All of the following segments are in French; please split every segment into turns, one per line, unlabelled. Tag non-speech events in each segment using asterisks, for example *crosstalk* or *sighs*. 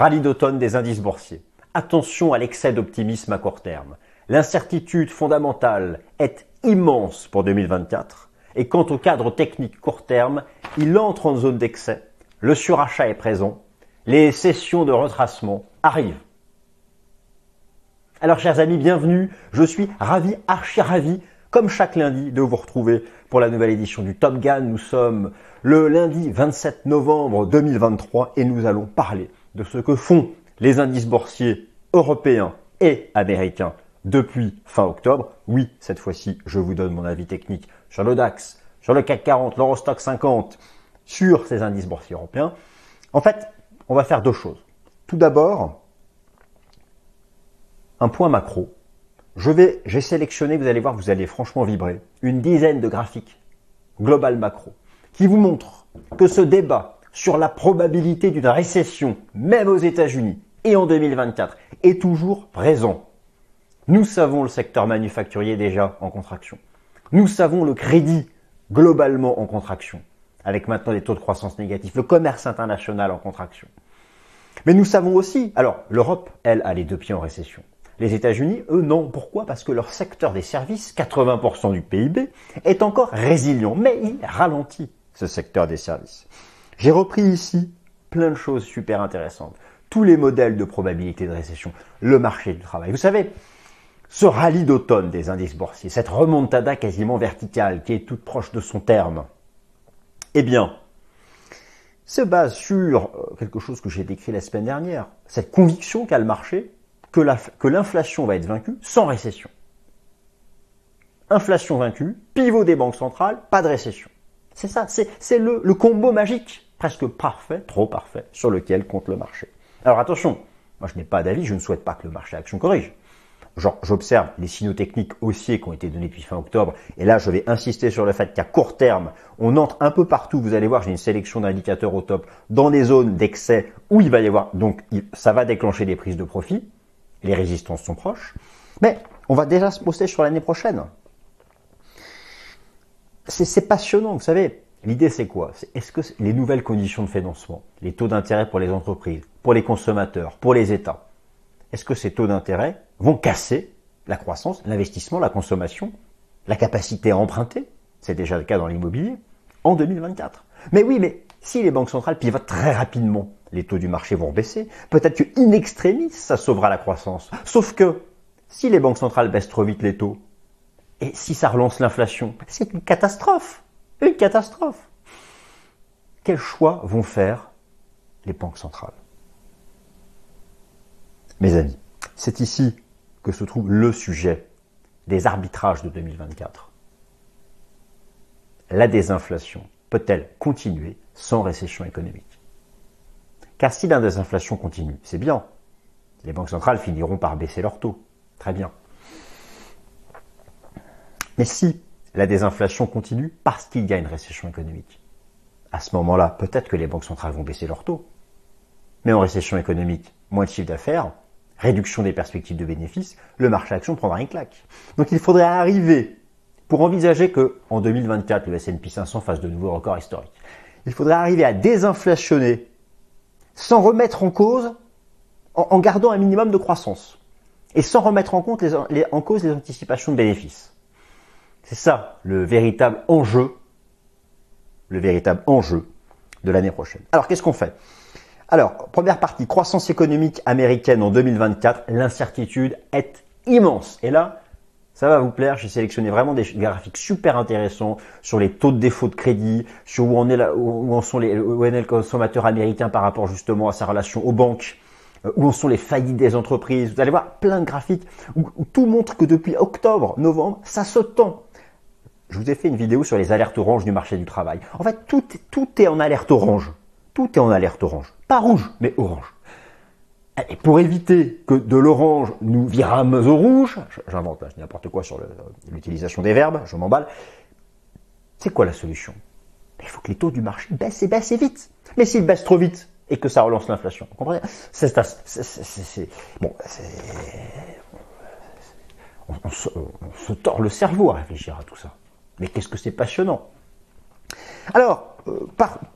Rallye d'automne des indices boursiers. Attention à l'excès d'optimisme à court terme. L'incertitude fondamentale est immense pour 2024. Et quant au cadre technique court terme, il entre en zone d'excès. Le surachat est présent. Les sessions de retracement arrivent. Alors chers amis, bienvenue. Je suis ravi, archi ravi, comme chaque lundi, de vous retrouver pour la nouvelle édition du Top Gun. Nous sommes le lundi 27 novembre 2023 et nous allons parler de ce que font les indices boursiers européens et américains depuis fin octobre. Oui, cette fois-ci, je vous donne mon avis technique sur le DAX, sur le CAC 40, l'Eurostock 50, sur ces indices boursiers européens. En fait, on va faire deux choses. Tout d'abord, un point macro. Je vais, j'ai sélectionné, vous allez voir, vous allez franchement vibrer, une dizaine de graphiques global macro qui vous montrent que ce débat sur la probabilité d'une récession, même aux États-Unis et en 2024, est toujours présent. Nous savons le secteur manufacturier déjà en contraction. Nous savons le crédit globalement en contraction, avec maintenant des taux de croissance négatifs, le commerce international en contraction. Mais nous savons aussi, alors l'Europe, elle, a les deux pieds en récession. Les États-Unis, eux, non. Pourquoi? Parce que leur secteur des services, 80% du PIB, est encore résilient, mais il ralentit ce secteur des services. J'ai repris ici plein de choses super intéressantes. Tous les modèles de probabilité de récession, le marché du travail. Vous savez, ce rallye d'automne des indices boursiers, cette remontada quasiment verticale qui est toute proche de son terme, eh bien, se base sur euh, quelque chose que j'ai décrit la semaine dernière, cette conviction qu'a le marché que l'inflation va être vaincue sans récession. Inflation vaincue, pivot des banques centrales, pas de récession. C'est ça, c'est le, le combo magique, presque parfait, trop parfait, sur lequel compte le marché. Alors attention, moi je n'ai pas d'avis, je ne souhaite pas que le marché action corrige. Genre, j'observe les signaux techniques haussiers qui ont été donnés depuis fin octobre, et là je vais insister sur le fait qu'à court terme, on entre un peu partout, vous allez voir, j'ai une sélection d'indicateurs au top, dans des zones d'excès où il va y avoir, donc ça va déclencher des prises de profit, les résistances sont proches, mais on va déjà se poster sur l'année prochaine. C'est passionnant, vous savez. L'idée, c'est quoi? Est-ce que les nouvelles conditions de financement, les taux d'intérêt pour les entreprises, pour les consommateurs, pour les États, est-ce que ces taux d'intérêt vont casser la croissance, l'investissement, la consommation, la capacité à emprunter? C'est déjà le cas dans l'immobilier en 2024. Mais oui, mais si les banques centrales pivotent très rapidement les taux du marché vont baisser. Peut-être que in extremis, ça sauvera la croissance. Sauf que si les banques centrales baissent trop vite les taux, et si ça relance l'inflation, c'est une catastrophe. Une catastrophe. Quels choix vont faire les banques centrales? Mes amis, c'est ici que se trouve le sujet des arbitrages de 2024. La désinflation peut-elle continuer sans récession économique? Car si la désinflation continue, c'est bien. Les banques centrales finiront par baisser leurs taux. Très bien. Mais si la désinflation continue parce qu'il y a une récession économique, à ce moment-là, peut-être que les banques centrales vont baisser leurs taux. Mais en récession économique, moins de chiffre d'affaires, réduction des perspectives de bénéfices, le marché action prendra une claque. Donc il faudrait arriver, pour envisager que en 2024 le S&P 500 fasse de nouveaux records historiques, il faudrait arriver à désinflationner sans remettre en cause, en, gardant un minimum de croissance, et sans remettre en cause les anticipations de bénéfices. C'est ça le véritable enjeu, le véritable enjeu de l'année prochaine. Alors qu'est-ce qu'on fait? Alors, première partie, croissance économique américaine en 2024, l'incertitude est immense. Et là, ça va vous plaire, j'ai sélectionné vraiment des graphiques super intéressants sur les taux de défaut de crédit, sur où, où en où est le consommateur américain par rapport justement à sa relation aux banques, euh, où en sont les faillites des entreprises. Vous allez voir plein de graphiques où, tout montre que depuis octobre, novembre, ça se tend. Je vous ai fait une vidéo sur les alertes oranges du marché du travail. En fait, tout, est en alerte orange. Tout est en alerte orange. Pas rouge, mais orange. Et pour éviter que de l'orange nous virâmes au rouge, j'invente, je dis n'importe quoi sur l'utilisation des verbes, je m'emballe. C'est quoi la solution? Il faut que les taux du marché baissent et baissent et vite. Mais s'ils baissent trop vite et que ça relance l'inflation, vous comprenez? C'est bon, on se tord le cerveau à réfléchir à tout ça. Mais qu'est-ce que c'est passionnant Alors, euh,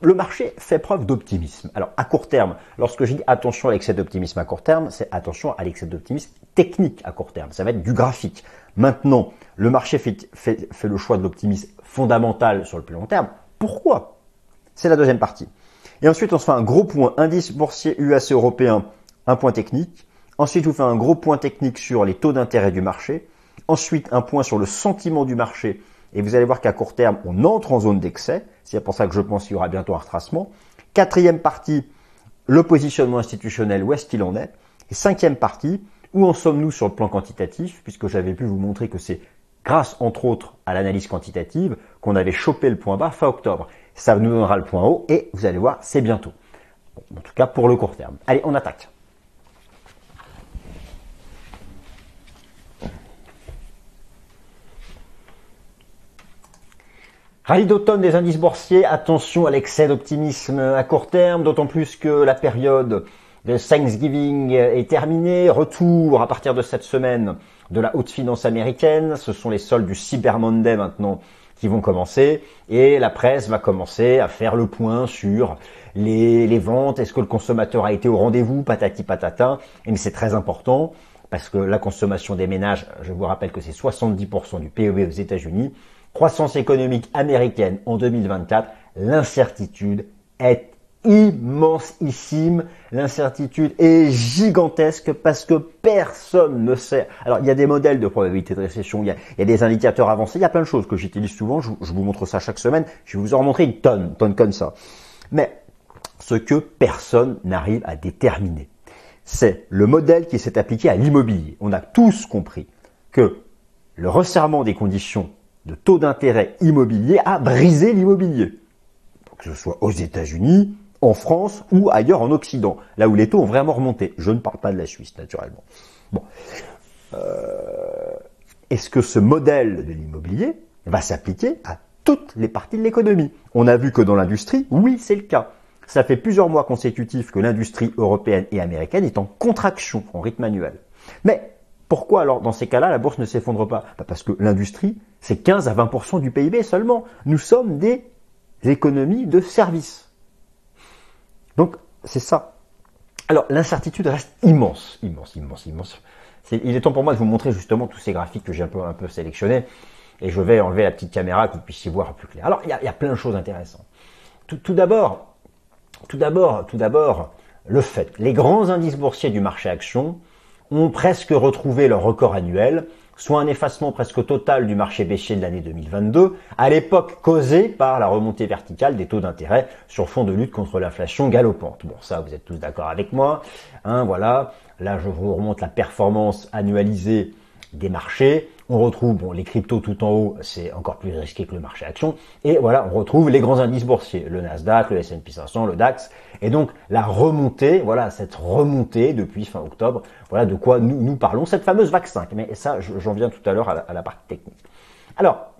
le marché fait preuve d'optimisme. Alors, à court terme, lorsque je dis attention à l'excès d'optimisme à court terme, c'est attention à l'excès d'optimisme technique à court terme. Ça va être du graphique. Maintenant, le marché fait, fait le choix de l'optimisme fondamental sur le plus long terme. Pourquoi? C'est la deuxième partie. Et ensuite, on se fait un gros point indice boursier UAC européen, un point technique. Ensuite, vous fais un gros point technique sur les taux d'intérêt du marché. Ensuite, un point sur le sentiment du marché. Et vous allez voir qu'à court terme, on entre en zone d'excès. C'est pour ça que je pense qu'il y aura bientôt un retracement. Quatrième partie, le positionnement institutionnel, où est-ce qu'il en est? Et cinquième partie, où en sommes-nous sur le plan quantitatif? Puisque j'avais pu vous montrer que c'est grâce, entre autres, à l'analyse quantitative qu'on avait chopé le point bas fin octobre. Ça nous donnera le point haut et vous allez voir, c'est bientôt. en tout cas, pour le court terme. Allez, on attaque. Rallye d'automne des indices boursiers, attention à l'excès d'optimisme à court terme, d'autant plus que la période de Thanksgiving est terminée. Retour à partir de cette semaine de la haute finance américaine. Ce sont les soldes du Cyber Monday maintenant qui vont commencer et la presse va commencer à faire le point sur les, ventes. Est-ce que le consommateur a été au rendez-vous? Patati patata. Mais c'est très important parce que la consommation des ménages, je vous rappelle que c'est 70% du PIB aux États-Unis croissance économique américaine en 2024, l'incertitude est immensissime. L'incertitude est gigantesque parce que personne ne sait. Alors, il y a des modèles de probabilité de récession, il y a, des indicateurs avancés, il y a plein de choses que j'utilise souvent. Je, vous montre ça chaque semaine. Je vais vous en montrer une tonne, tonne comme ça. Mais ce que personne n'arrive à déterminer, c'est le modèle qui s'est appliqué à l'immobilier. On a tous compris que le resserrement des conditions de taux d'intérêt immobilier a brisé l'immobilier. Que ce soit aux États-Unis, en France ou ailleurs en Occident, là où les taux ont vraiment remonté. Je ne parle pas de la Suisse, naturellement. Bon. Euh, est-ce que ce modèle de l'immobilier va s'appliquer à toutes les parties de l'économie? On a vu que dans l'industrie, oui, c'est le cas. Ça fait plusieurs mois consécutifs que l'industrie européenne et américaine est en contraction en rythme annuel. Mais pourquoi alors dans ces cas-là la bourse ne s'effondre pas? Bah, Parce que l'industrie, c'est 15 à 20% du PIB seulement. Nous sommes des économies de services. Donc c'est ça. Alors l'incertitude reste immense, immense, immense, immense. il est temps pour moi de vous montrer justement tous ces graphiques que j'ai un peu, sélectionnés. Et je vais enlever la petite caméra que vous puissiez voir plus clair. Alors il y a, plein de choses intéressantes. Tout d'abord, tout d'abord, le fait. Les grands indices boursiers du marché action ont presque retrouvé leur record annuel, soit un effacement presque total du marché baissier de l'année 2022, à l'époque causé par la remontée verticale des taux d'intérêt sur fond de lutte contre l'inflation galopante. Bon, ça, vous êtes tous d'accord avec moi. Hein, voilà. Là, je vous remonte la performance annualisée des marchés. On retrouve bon, les cryptos tout en haut, c'est encore plus risqué que le marché action. Et voilà, on retrouve les grands indices boursiers, le Nasdaq, le S&P 500, le DAX. Et donc la remontée, voilà, cette remontée depuis fin octobre, voilà de quoi nous, parlons, cette fameuse VAX 5. Mais ça, j'en viens tout à l'heure à, la partie technique. Alors,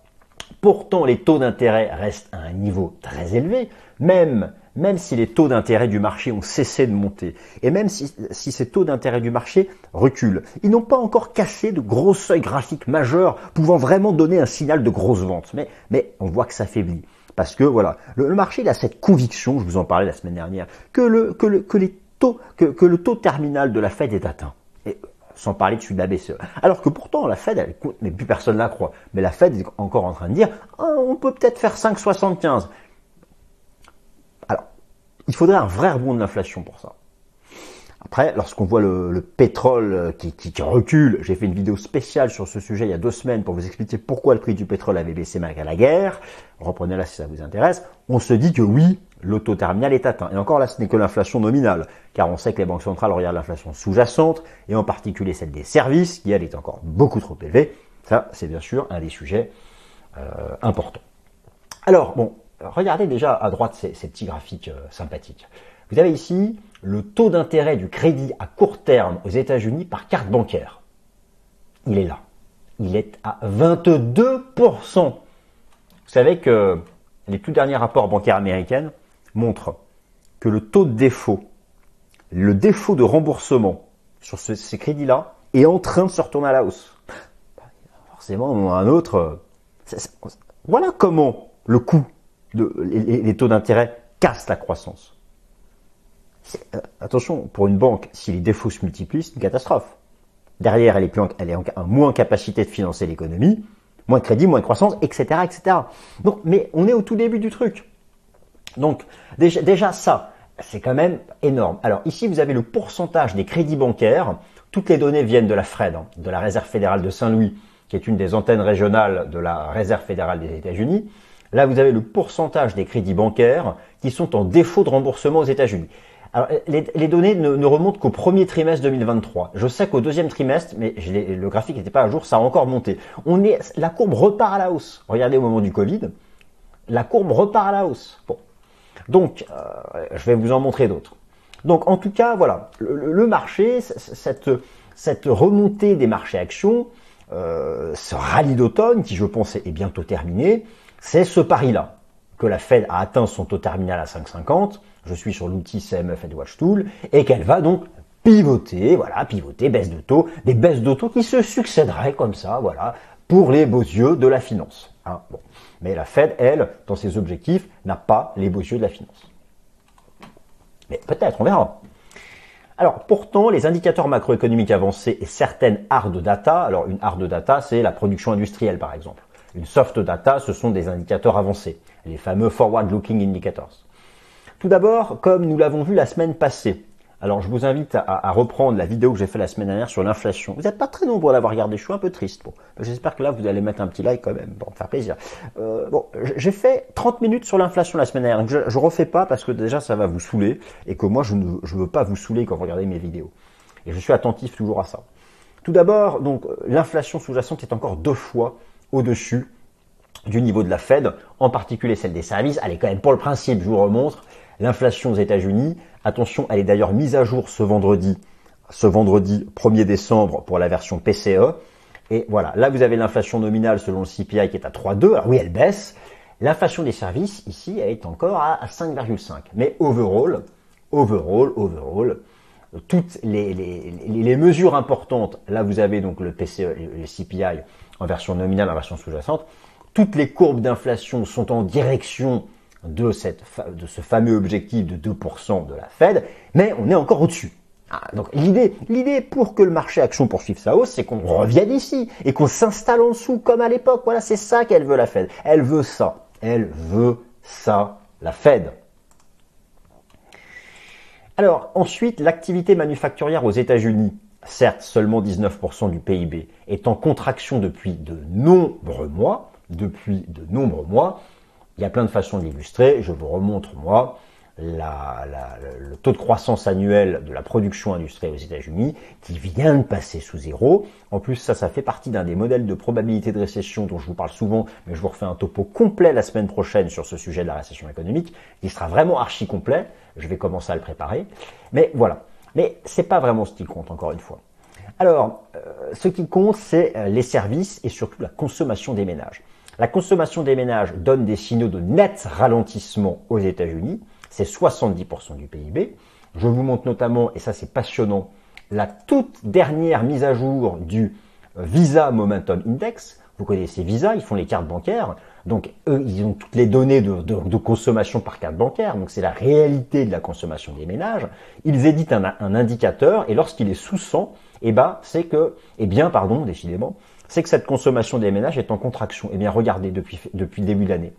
pourtant, les taux d'intérêt restent à un niveau très élevé, même même si les taux d'intérêt du marché ont cessé de monter, et même si, ces taux d'intérêt du marché reculent, ils n'ont pas encore cassé de gros seuils graphiques majeurs pouvant vraiment donner un signal de grosse vente. Mais, mais on voit que ça faiblit. Parce que voilà, le, marché il a cette conviction, je vous en parlais la semaine dernière, que le, que le, que les taux, que, que le taux terminal de la Fed est atteint. Et, sans parler de celui de la BCE. Alors que pourtant, la Fed, elle, mais plus personne ne la croit, mais la Fed est encore en train de dire, ah, on peut peut-être faire 5,75 il faudrait un vrai rebond de l'inflation pour ça. Après, lorsqu'on voit le, pétrole euh, qui, qui, recule, j'ai fait une vidéo spéciale sur ce sujet il y a deux semaines pour vous expliquer pourquoi le prix du pétrole avait baissé malgré la guerre. Reprenez-la si ça vous intéresse. On se dit que oui, l'auto terminal est atteint. Et encore là, ce n'est que l'inflation nominale, car on sait que les banques centrales regardent l'inflation sous-jacente, et en particulier celle des services, qui elle est encore beaucoup trop élevée. Ça, c'est bien sûr un des sujets euh, importants. Alors, bon, regardez déjà à droite ces, petits graphiques euh, sympathiques. Vous avez ici le taux d'intérêt du crédit à court terme aux États-Unis par carte bancaire. Il est là. Il est à 22%. Vous savez que les tout derniers rapports bancaires américains montrent que le taux de défaut, le défaut de remboursement sur ces crédits-là est en train de se retourner à la hausse. Forcément, un autre. Voilà comment le coût les, taux d'intérêt cassent la croissance. Euh, attention, pour une banque, si les défauts se multiplient, c'est une catastrophe. Derrière, elle est, plus en, moins en capacité de financer l'économie, moins de crédit, moins de croissance, etc., etc. Donc, mais on est au tout début du truc. Donc, déjà, déjà ça, c'est quand même énorme. Alors ici, vous avez le pourcentage des crédits bancaires. Toutes les données viennent de la FRED, hein, de la Réserve fédérale de Saint-Louis, qui est une des antennes régionales de la Réserve fédérale des États-Unis. Là, vous avez le pourcentage des crédits bancaires qui sont en défaut de remboursement aux États-Unis. Alors, les, données ne, remontent qu'au premier trimestre 2023. Je sais qu'au deuxième trimestre, mais le graphique n'était pas à jour, ça a encore monté. On est, la courbe repart à la hausse. Regardez au moment du Covid, la courbe repart à la hausse. Bon, donc, euh, je vais vous en montrer d'autres. Donc, en tout cas, voilà, le, marché, cette, cette remontée des marchés actions, euh, ce rallye d'automne, qui je pense est bientôt terminé, c'est ce pari-là, que la Fed a atteint son taux terminal à 5,50, je suis sur l'outil CME Fed Watch Tool, et qu'elle va donc pivoter, voilà, pivoter, baisse de taux, des baisses de taux qui se succéderaient comme ça, voilà, pour les beaux yeux de la finance. Hein. Mais la Fed, elle, dans ses objectifs, n'a pas les beaux yeux de la finance. Mais peut-être, on verra. Alors pourtant, les indicateurs macroéconomiques avancés et certaines hard data, alors une hard data, c'est la production industrielle par exemple. Une soft data, ce sont des indicateurs avancés, les fameux forward-looking indicators. Tout d'abord, comme nous l'avons vu la semaine passée, alors je vous invite à, reprendre la vidéo que j'ai fait la semaine dernière sur l'inflation. Vous n'êtes pas très nombreux à l'avoir regardé, je suis un peu triste. Bon, j'espère que là vous allez mettre un petit like quand même, pour me faire plaisir. Euh, bon, j'ai fait 30 minutes sur l'inflation la semaine dernière, donc je, ne refais pas parce que déjà ça va vous saouler et que moi je ne veux pas vous saouler quand vous regardez mes vidéos. Et je suis attentif toujours à ça. Tout d'abord, donc l'inflation sous-jacente est encore deux fois au-dessus du niveau de la Fed, en particulier celle des services. Allez, quand même, pour le principe, je vous remontre, l'inflation aux États-Unis, attention, elle est d'ailleurs mise à jour ce vendredi, ce vendredi 1er décembre pour la version PCE. Et voilà, là vous avez l'inflation nominale selon le CPI qui est à 3,2. Alors oui, elle baisse. L'inflation des services, ici, elle est encore à 5,5. Mais overall, overall, overall, toutes les, les, mesures importantes, là vous avez donc le PCE, le CPI en version nominale, en version sous-jacente, toutes les courbes d'inflation sont en direction de, ce fameux objectif de 2% de la Fed, mais on est encore au-dessus. Ah, donc l'idée, l'idée pour que le marché action poursuive sa hausse, c'est qu'on revienne ici et qu'on s'installe en dessous comme à l'époque. Voilà, c'est ça qu'elle veut la Fed. Elle veut ça. Elle veut ça, la Fed. Alors ensuite, l'activité manufacturière aux États-Unis, certes seulement 19% du PIB, est en contraction depuis de nombreux mois, depuis de nombreux mois. Il y a plein de façons d'illustrer. Je vous remontre, moi, le taux de croissance annuel de la production industrielle aux États-Unis qui vient de passer sous zéro. En plus, ça, ça fait partie d'un des modèles de probabilité de récession dont je vous parle souvent, mais je vous refais un topo complet la semaine prochaine sur ce sujet de la récession économique, qui sera vraiment archi complet. Je vais commencer à le préparer. Mais voilà. Mais c'est pas vraiment ce qui compte, encore une fois. Alors, euh, ce qui compte, c'est euh, les services et surtout la consommation des ménages. La consommation des ménages donne des signaux de net ralentissement aux États-Unis. C'est 70% du PIB. Je vous montre notamment, et ça c'est passionnant, la toute dernière mise à jour du euh, Visa Momentum Index. Vous connaissez Visa, ils font les cartes bancaires. Donc eux, ils ont toutes les données de, consommation par carte bancaire. Donc c'est la réalité de la consommation des ménages. Ils éditent un, un indicateur et lorsqu'il est sous 100, eh ben, c'est que, eh bien, pardon, décidément, c'est que cette consommation des ménages est en contraction. Eh bien, regardez, depuis, le début de l'année,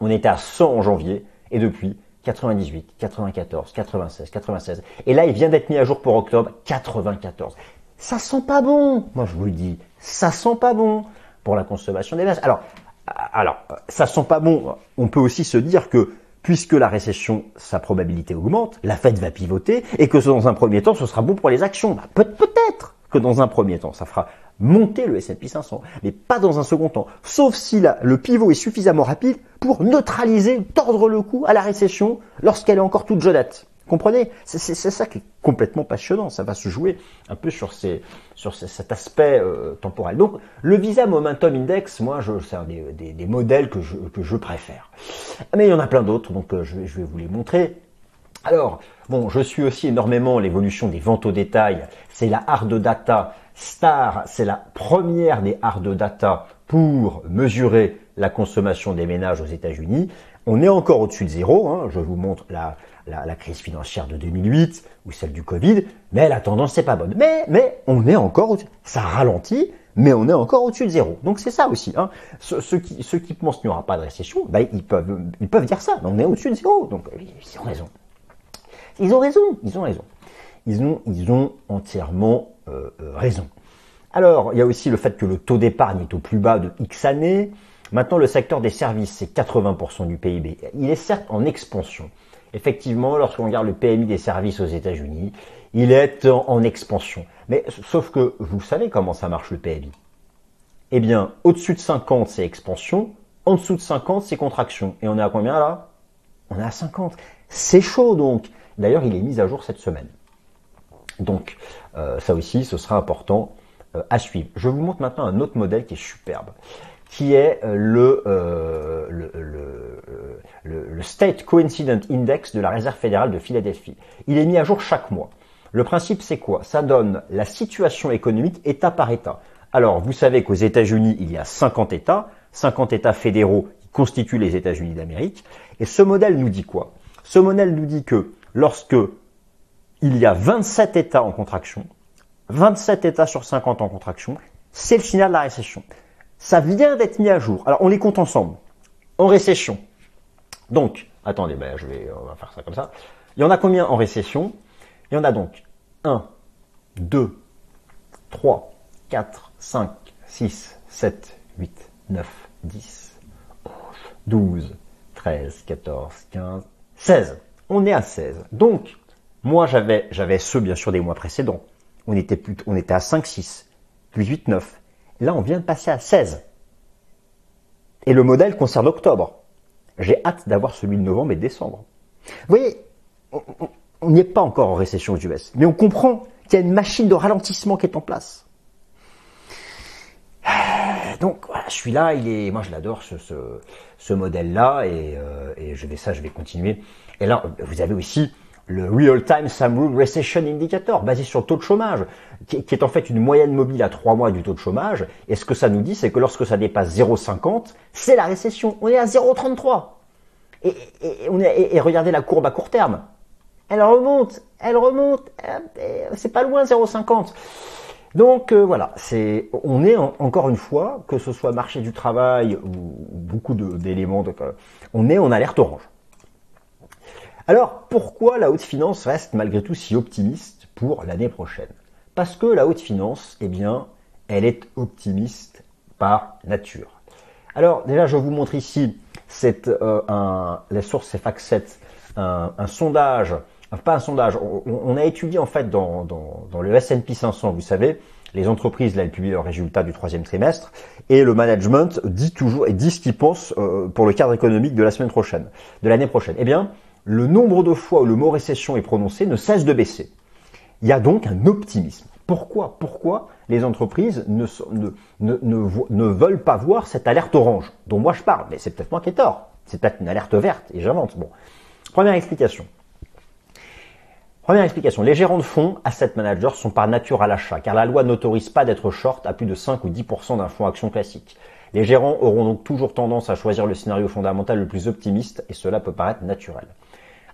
on était à 100 en janvier, et depuis 98, 94, 96, 96. Et là, il vient d'être mis à jour pour octobre, 94. Ça sent pas bon, moi je vous le dis, ça sent pas bon pour la consommation des ménages. Alors, alors, ça sent pas bon. On peut aussi se dire que puisque la récession, sa probabilité augmente, la Fed va pivoter et que dans un premier temps, ce sera bon pour les actions. Bah, peut-être que dans un premier temps, ça fera monter le S&P 500, mais pas dans un second temps. Sauf si le pivot est suffisamment rapide pour neutraliser, tordre le cou à la récession lorsqu'elle est encore toute jeunette. Comprenez? C'est ça qui est complètement passionnant. Ça va se jouer un peu sur, cet aspect euh, temporel. Donc, le Visa Momentum Index, moi, c'est un des, modèles que je, préfère. Mais il y en a plein d'autres, donc euh, je vais vous les montrer. Alors, bon, je suis aussi énormément l'évolution des ventes au détail. C'est la hard data Star, c'est la première des hard data pour mesurer la consommation des ménages aux États-Unis. On est encore au-dessus de zéro. Hein. Je vous montre la, la, crise financière de 2008 ou celle du Covid, mais la tendance n'est pas bonne. Mais, mais on est encore au-dessus. Ça ralentit, mais on est encore au-dessus de zéro. Donc c'est ça aussi. Hein. Ceux, qui, ceux qui pensent qu'il n'y aura pas de récession, ben, ils, peuvent, ils peuvent dire ça. On est au-dessus de zéro. Donc ils ont raison. Ils ont raison. Ils ont raison. Ils ont, ils ont entièrement euh, raison. Alors, il y a aussi le fait que le taux d'épargne est au plus bas de X années. Maintenant, le secteur des services, c'est 80% du PIB. Il est certes en expansion. Effectivement, lorsqu'on regarde le PMI des services aux États-Unis, il est en, expansion. Mais sauf que vous savez comment ça marche le PMI. Eh bien, au-dessus de 50, c'est expansion. En dessous de 50, c'est contraction. Et on est à combien là? On est à 50. C'est chaud donc. D'ailleurs, il est mis à jour cette semaine. Donc, euh, ça aussi, ce sera important euh, à suivre. Je vous montre maintenant un autre modèle qui est superbe qui est euh, euh, le, le, le, State Coincident Index de la Réserve fédérale de Philadelphie. Il est mis à jour chaque mois. Le principe, c'est quoi? Ça donne la situation économique État par État. Alors, vous savez qu'aux États-Unis, il y a 50 États, 50 États fédéraux qui constituent les États-Unis d'Amérique. Et ce modèle nous dit quoi? Ce modèle nous dit que lorsque il y a 27 États en contraction, 27 États sur 50 en contraction, c'est le signal de la récession. Ça vient d'être mis à jour. Alors on les compte ensemble. En récession. Donc, attendez, ben, je vais, on va faire ça comme ça. Il y en a combien en récession? Il y en a donc 1, 2, 3, 4, 5, 6, 7, 8, 9, 10, 11, 12, 13, 14, 15, 16. On est à 16. Donc, moi j'avais, j'avais ceux bien sûr des mois précédents. On était, plus, on était à 5, 6, puis 8, 9. Là, on vient de passer à 16. Et le modèle concerne octobre. J'ai hâte d'avoir celui de novembre et décembre. Vous voyez, on n'y est pas encore en récession aux US, mais on comprend qu'il y a une machine de ralentissement qui est en place. *sighs* Donc voilà, celui-là, il est, moi je l'adore ce, ce, modèle-là et, euh, et je vais ça, je vais continuer. Et là, vous avez aussi le Real Time Sum Recession Indicator, basé sur le taux de chômage, qui, est en fait une moyenne mobile à trois mois du taux de chômage. Et ce que ça nous dit, c'est que lorsque ça dépasse 0,50, c'est la récession. On est à 0,33. Et, et, et, regardez la courbe à court terme. Elle remonte, elle remonte, c'est pas loin 0,50. Donc euh, voilà, c'est, on est encore une fois, que ce soit marché du travail ou beaucoup d'éléments, on est en alerte orange. Alors, pourquoi la haute finance reste malgré tout si optimiste pour l'année prochaine? Parce que la haute finance, eh bien, elle est optimiste par nature. Alors, déjà, je vous montre ici cette, euh, un, la source c'est FAC7, un, un, sondage, pas un sondage, on, a étudié en fait dans, le S&P 500, vous savez, les entreprises, là, elles publient leurs résultats du troisième trimestre, et le management dit toujours et dit ce qu'il pense euh, pour le cadre économique de la semaine prochaine, de l'année prochaine. Eh bien, le nombre de fois où le mot récession est prononcé ne cesse de baisser. Il y a donc un optimisme. Pourquoi Pourquoi les entreprises ne, veulent pas voir cette alerte orange dont moi je parle? Mais c'est peut-être moi qui ai tort. C'est peut-être une alerte verte et j'invente. Bon. Première explication. Première explication. Les gérants de fonds, asset managers, sont par nature à l'achat, car la loi n'autorise pas d'être short à plus de 5 ou 10% d'un fonds action classique. Les gérants auront donc toujours tendance à choisir le scénario fondamental le plus optimiste, et cela peut paraître naturel.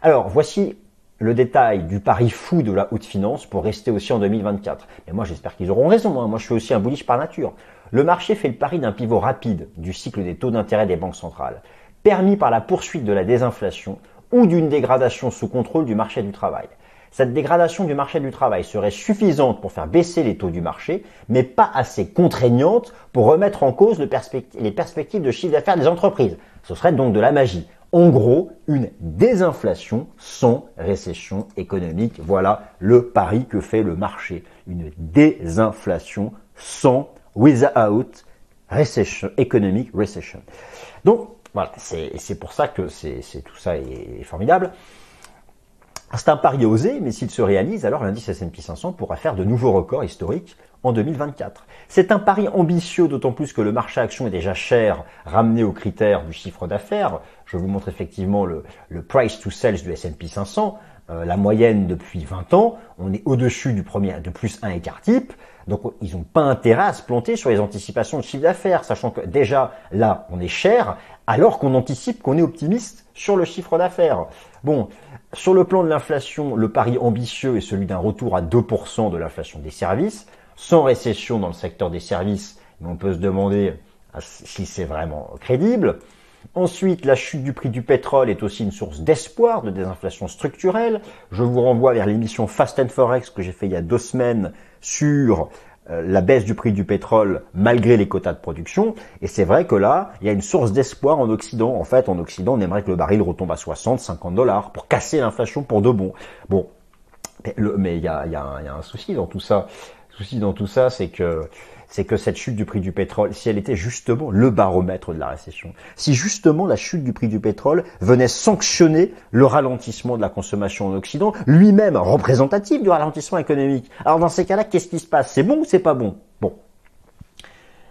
Alors, voici le détail du pari fou de la haute finance pour rester aussi en 2024. Mais moi, j'espère qu'ils auront raison. Hein. Moi, je suis aussi un bullish par nature. Le marché fait le pari d'un pivot rapide du cycle des taux d'intérêt des banques centrales, permis par la poursuite de la désinflation ou d'une dégradation sous contrôle du marché du travail. Cette dégradation du marché du travail serait suffisante pour faire baisser les taux du marché, mais pas assez contraignante pour remettre en cause les perspectives de chiffre d'affaires des entreprises. Ce serait donc de la magie. En gros, une désinflation sans récession économique. Voilà le pari que fait le marché. Une désinflation sans, without, recession, economic recession. Donc, voilà, c'est pour ça que c'est tout ça est, formidable. C'est un pari osé, mais s'il se réalise, alors l'indice S&P 500 pourra faire de nouveaux records historiques en 2024. C'est un pari ambitieux, d'autant plus que le marché action est déjà cher, ramené aux critères du chiffre d'affaires. Je vous montre effectivement le, price to sales du S&P 500. euh, la moyenne depuis 20 ans, on est au-dessus du premier de plus 1 écart type. Donc ils n'ont pas intérêt à se planter sur les anticipations de chiffre d'affaires, sachant que déjà là on est cher, alors qu'on anticipe qu'on est optimiste sur le chiffre d'affaires. Bon, sur le plan de l'inflation, le pari ambitieux est celui d'un retour à 2% de l'inflation des services, sans récession dans le secteur des services, mais on peut se demander si c'est vraiment crédible. Ensuite, la chute du prix du pétrole est aussi une source d'espoir de désinflation structurelle. Je vous renvoie vers l'émission Fast and Forex que j'ai fait il y a deux semaines sur la baisse du prix du pétrole malgré les quotas de production. Et c'est vrai que là, il y a une source d'espoir en Occident. En fait, en Occident, on aimerait que le baril retombe à 60, 50 dollars pour casser l'inflation pour de bon. Bon, mais il y a, y a un souci dans tout ça. Le souci dans tout ça, c'est que c'est que cette chute du prix du pétrole, si elle était justement le baromètre de la récession, si justement la chute du prix du pétrole venait sanctionner le ralentissement de la consommation en Occident, lui-même représentatif du ralentissement économique, alors dans ces cas-là, qu'est-ce qui se passe? C'est bon ou c'est pas bon? Bon.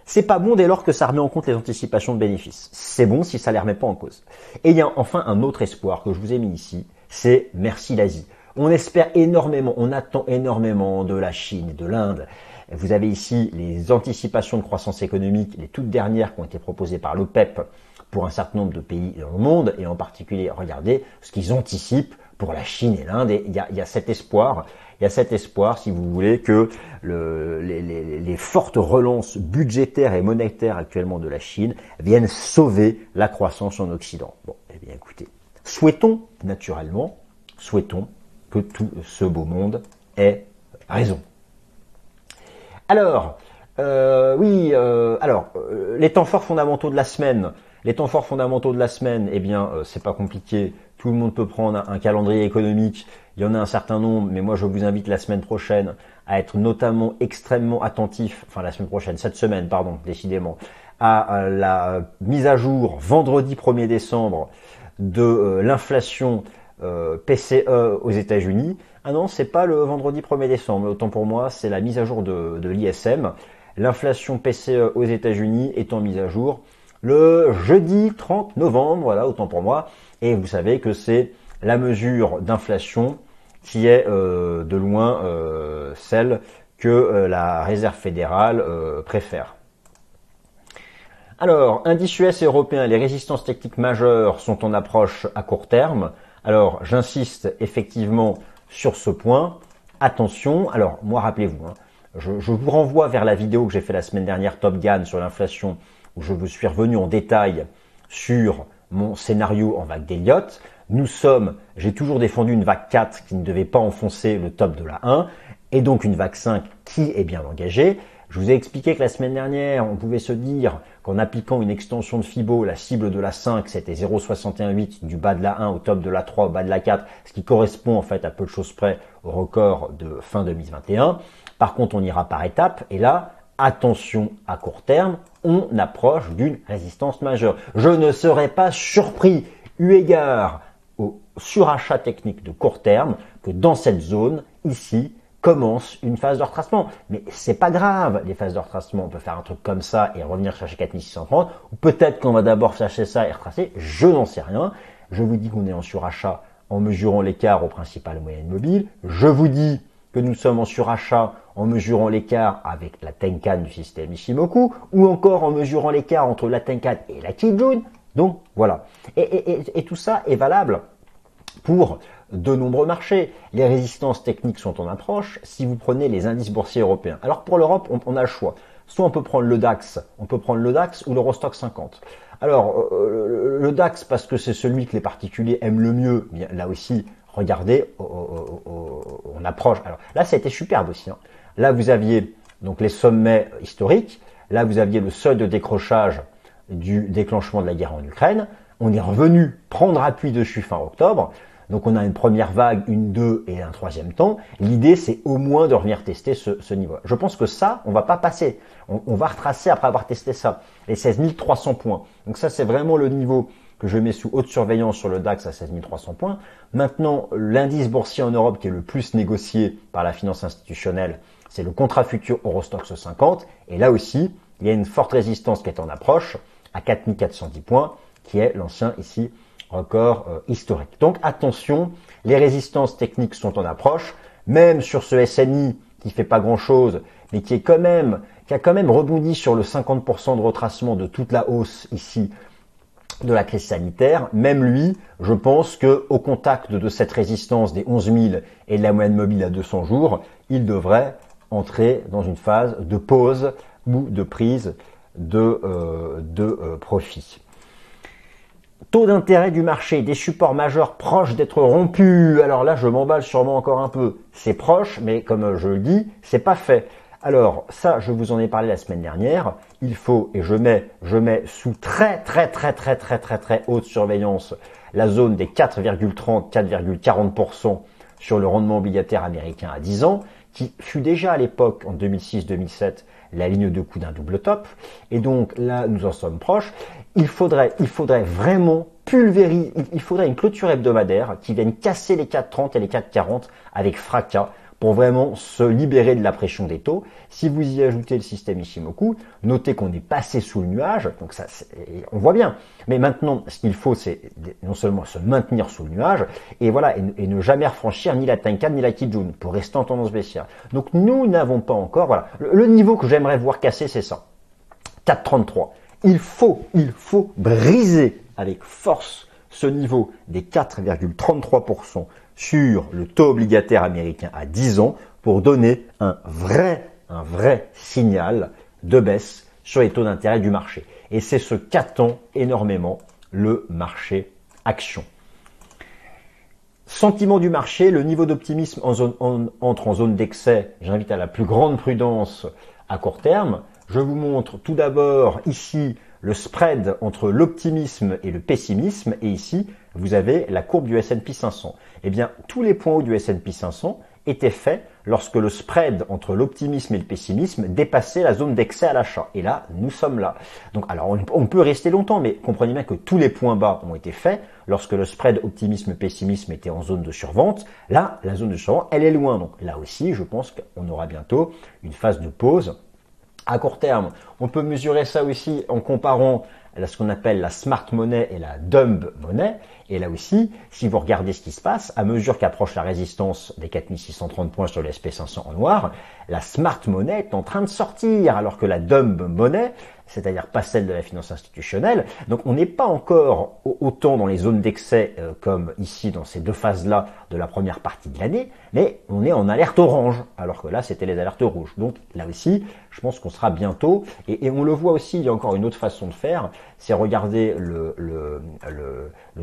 C'est pas bon dès lors que ça remet en compte les anticipations de bénéfices. C'est bon si ça les remet pas en cause. Et il y a enfin un autre espoir que je vous ai mis ici, c'est merci l'Asie. On espère énormément, on attend énormément de la Chine de l'Inde. Vous avez ici les anticipations de croissance économique, les toutes dernières qui ont été proposées par l'OPEP pour un certain nombre de pays dans le monde, et en particulier, regardez ce qu'ils anticipent pour la Chine et l'Inde. Et il y a, cet espoir, il y a cet espoir, si vous voulez, que les, les, fortes relances budgétaires et monétaires actuellement de la Chine viennent sauver la croissance en Occident. Bon, eh bien écoutez, souhaitons naturellement, souhaitons que tout ce beau monde ait raison. Alors, euh, oui, euh, alors, euh, les temps forts fondamentaux de la semaine. Les temps forts fondamentaux de la semaine, eh bien, c'est pas compliqué. Tout le monde peut prendre un calendrier économique. Il y en a un certain nombre, mais moi je vous invite la semaine prochaine à être notamment extrêmement attentif, enfin la semaine prochaine, cette semaine, pardon, décidément, à la mise à jour vendredi 1er décembre de l'inflation PCE aux États-Unis. Ah non, c'est pas le vendredi 1er décembre. Autant pour moi, c'est la mise à jour de, l'ISM. L'inflation PCE aux États-Unis étant mise à jour le jeudi 30 novembre. Voilà, autant pour moi. Et vous savez que c'est la mesure d'inflation qui est euh, de loin euh, celle que euh, la Réserve fédérale préfère. Alors, indice US européen, les résistances techniques majeures sont en approche à court terme. Alors, j'insiste effectivement sur ce point. Attention, alors moi rappelez-vous, hein, je, vous renvoie vers la vidéo que j'ai fait la semaine dernière, Top Gun, sur l'inflation, où je vous suis revenu en détail sur mon scénario en vague d'Eliott. Nous sommes, j'ai toujours défendu une vague 4 qui ne devait pas enfoncer le top de la 1, et donc une vague 5 qui est bien engagée. Je vous ai expliqué que la semaine dernière, on pouvait se dire qu'en appliquant une extension de FIBO, la cible de la 5, c'était 0,618 du bas de la 1 au top de la 3 au bas de la 4, ce qui correspond en fait à peu de choses près au record de fin 2021. Par contre, on ira par étapes et là, attention à court terme, on approche d'une résistance majeure. Je ne serais pas surpris, eu égard au surachat technique de court terme, que dans cette zone, ici, commence une phase de retracement. Mais c'est pas grave, les phases de retracement, on peut faire un truc comme ça et revenir chercher 4630, ou peut-être qu'on va d'abord chercher ça et retracer, je n'en sais rien. Je vous dis qu'on est en surachat en mesurant l'écart au principal moyenne mobile. Je vous dis que nous sommes en surachat en mesurant l'écart avec la Tenkan du système Ishimoku, ou encore en mesurant l'écart entre la Tenkan et la Kijun. Donc voilà. et tout ça est valable pour de nombreux marchés. Les résistances techniques sont en approche si vous prenez les indices boursiers européens. Alors pour l'Europe, on, a le choix. Soit on peut prendre le DAX, on peut prendre le DAX ou l'Eurostock 50. Alors euh, le DAX parce que c'est celui que les particuliers aiment le mieux. Bien, là aussi, regardez, on approche. Alors là, ça a été superbe aussi. Hein. Là, vous aviez donc les sommets historiques. Là, vous aviez le seuil de décrochage du déclenchement de la guerre en Ukraine. On est revenu prendre appui dessus fin octobre. Donc on a une première vague, une deux et un troisième temps. L'idée c'est au moins de revenir tester ce, niveau. Je pense que ça, on va pas passer. On, va retracer après avoir testé ça. Les 16 300 points. Donc ça c'est vraiment le niveau que je mets sous haute surveillance sur le DAX à 16 300 points. Maintenant, l'indice boursier en Europe qui est le plus négocié par la finance institutionnelle, c'est le contrat futur Eurostox 50. Et là aussi, il y a une forte résistance qui est en approche à 4410 points, qui est l'ancien ici record euh, historique. Donc attention, les résistances techniques sont en approche, même sur ce SNI qui fait pas grand chose, mais qui est quand même, qui a quand même rebondi sur le 50% de retracement de toute la hausse ici de la crise sanitaire, même lui, je pense que au contact de cette résistance des 11 000 et de la moyenne mobile à 200 jours, il devrait entrer dans une phase de pause ou de prise de, euh, de euh, profit. Taux d'intérêt du marché, des supports majeurs proches d'être rompus. Alors là, je m'emballe sûrement encore un peu. C'est proche, mais comme je le dis, c'est pas fait. Alors ça, je vous en ai parlé la semaine dernière. Il faut, et je mets, je mets sous très très très très très très très haute surveillance la zone des 4,30, 4,40% sur le rendement obligataire américain à 10 ans, qui fut déjà à l'époque, en 2006-2007, la ligne de coup d'un double top. Et donc là, nous en sommes proches. Il faudrait, il faudrait vraiment pulvériser, il faudrait une clôture hebdomadaire qui vienne casser les 4,30 et les 4,40 avec fracas pour vraiment se libérer de la pression des taux. Si vous y ajoutez le système Ishimoku, notez qu'on est passé sous le nuage, donc ça, on voit bien. Mais maintenant, ce qu'il faut, c'est non seulement se maintenir sous le nuage, et voilà, et, ne jamais franchir ni la Tenkan ni la Kijun pour rester en tendance baissière. Donc nous n'avons pas encore, voilà, le, le niveau que j'aimerais voir casser, c'est ça. 4,33. Il faut, il faut briser avec force ce niveau des 4,33% sur le taux obligataire américain à 10 ans pour donner un vrai, un vrai signal de baisse sur les taux d'intérêt du marché. Et c'est ce qu'attend énormément le marché action. Sentiment du marché, le niveau d'optimisme entre en zone d'excès. J'invite à la plus grande prudence à court terme. Je vous montre tout d'abord ici le spread entre l'optimisme et le pessimisme. Et ici, vous avez la courbe du S&P 500. Eh bien, tous les points hauts du S&P 500 étaient faits lorsque le spread entre l'optimisme et le pessimisme dépassait la zone d'excès à l'achat. Et là, nous sommes là. Donc, alors, on, peut rester longtemps, mais comprenez bien que tous les points bas ont été faits lorsque le spread optimisme-pessimisme était en zone de survente. Là, la zone de survente, elle est loin. Donc, là aussi, je pense qu'on aura bientôt une phase de pause à court terme. On peut mesurer ça aussi en comparant ce qu'on appelle la smart money et la dumb money. Et là aussi, si vous regardez ce qui se passe, à mesure qu'approche la résistance des 4630 points sur le SP500 en noir, la smart money est en train de sortir, alors que la dumb money, c'est-à-dire pas celle de la finance institutionnelle. Donc on n'est pas encore autant dans les zones d'excès euh, comme ici dans ces deux phases-là de la première partie de l'année, mais on est en alerte orange, alors que là c'était les alertes rouges. Donc là aussi, je pense qu'on sera bientôt, et, on le voit aussi, il y a encore une autre façon de faire, c'est regarder le,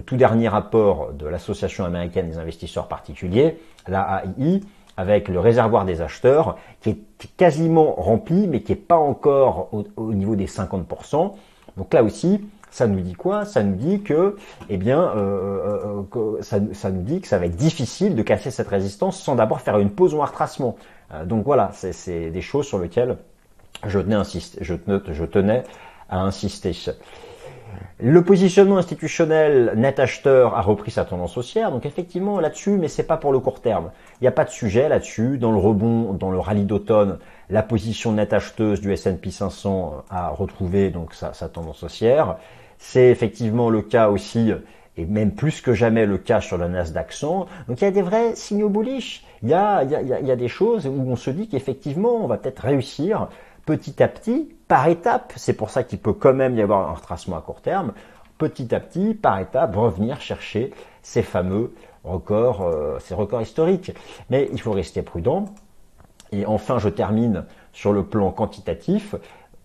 tout dernier rapport de l'Association américaine des investisseurs particuliers, la avec le réservoir des acheteurs qui est quasiment rempli mais qui n'est pas encore au, niveau des 50%. Donc là aussi, ça nous dit quoi? Ça nous dit que, eh bien, euh, euh, ça, nous dit que ça va être difficile de casser cette résistance sans d'abord faire une pause ou un retracement. Euh, donc voilà, c'est des choses sur lesquelles je tenais à insister. Le positionnement institutionnel net acheteur a repris sa tendance haussière, donc effectivement là-dessus, mais c'est pas pour le court terme. Il n'y a pas de sujet là-dessus. Dans le rebond, dans le rallye d'automne, la position net acheteuse du S&P 500 a retrouvé donc sa, tendance haussière. C'est effectivement le cas aussi et même plus que jamais le cas sur le Nasdaq 100. Donc il y a des vrais signaux bullish. Il y a, y a, il y a des choses où on se dit qu'effectivement on va peut-être réussir petit à petit, par étape, c'est pour ça qu'il peut quand même y avoir un retracement à court terme, petit à petit, par étape, revenir chercher ces fameux records, euh, ces records historiques. Mais il faut rester prudent. Et enfin, je termine sur le plan quantitatif.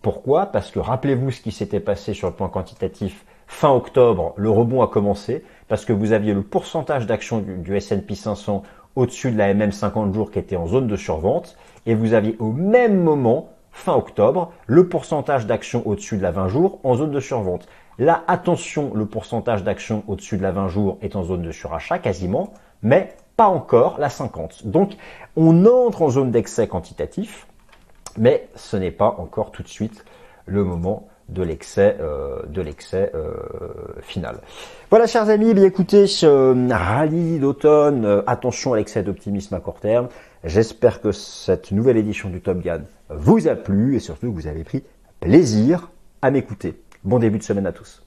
Pourquoi? Parce que rappelez-vous ce qui s'était passé sur le plan quantitatif fin octobre, le rebond a commencé parce que vous aviez le pourcentage d'actions du, du S&P 500 au-dessus de la MM 50 jours qui était en zone de survente et vous aviez au même moment fin octobre, le pourcentage d'actions au-dessus de la 20 jours en zone de survente. Là, attention, le pourcentage d'actions au-dessus de la 20 jours est en zone de surachat quasiment, mais pas encore la 50. Donc, on entre en zone d'excès quantitatif, mais ce n'est pas encore tout de suite le moment de l'excès euh, euh, final. Voilà chers amis, bien écoutez ce rallye d'automne, euh, attention à l'excès d'optimisme à court terme. J'espère que cette nouvelle édition du Top Gun vous a plu et surtout que vous avez pris plaisir à m'écouter. Bon début de semaine à tous.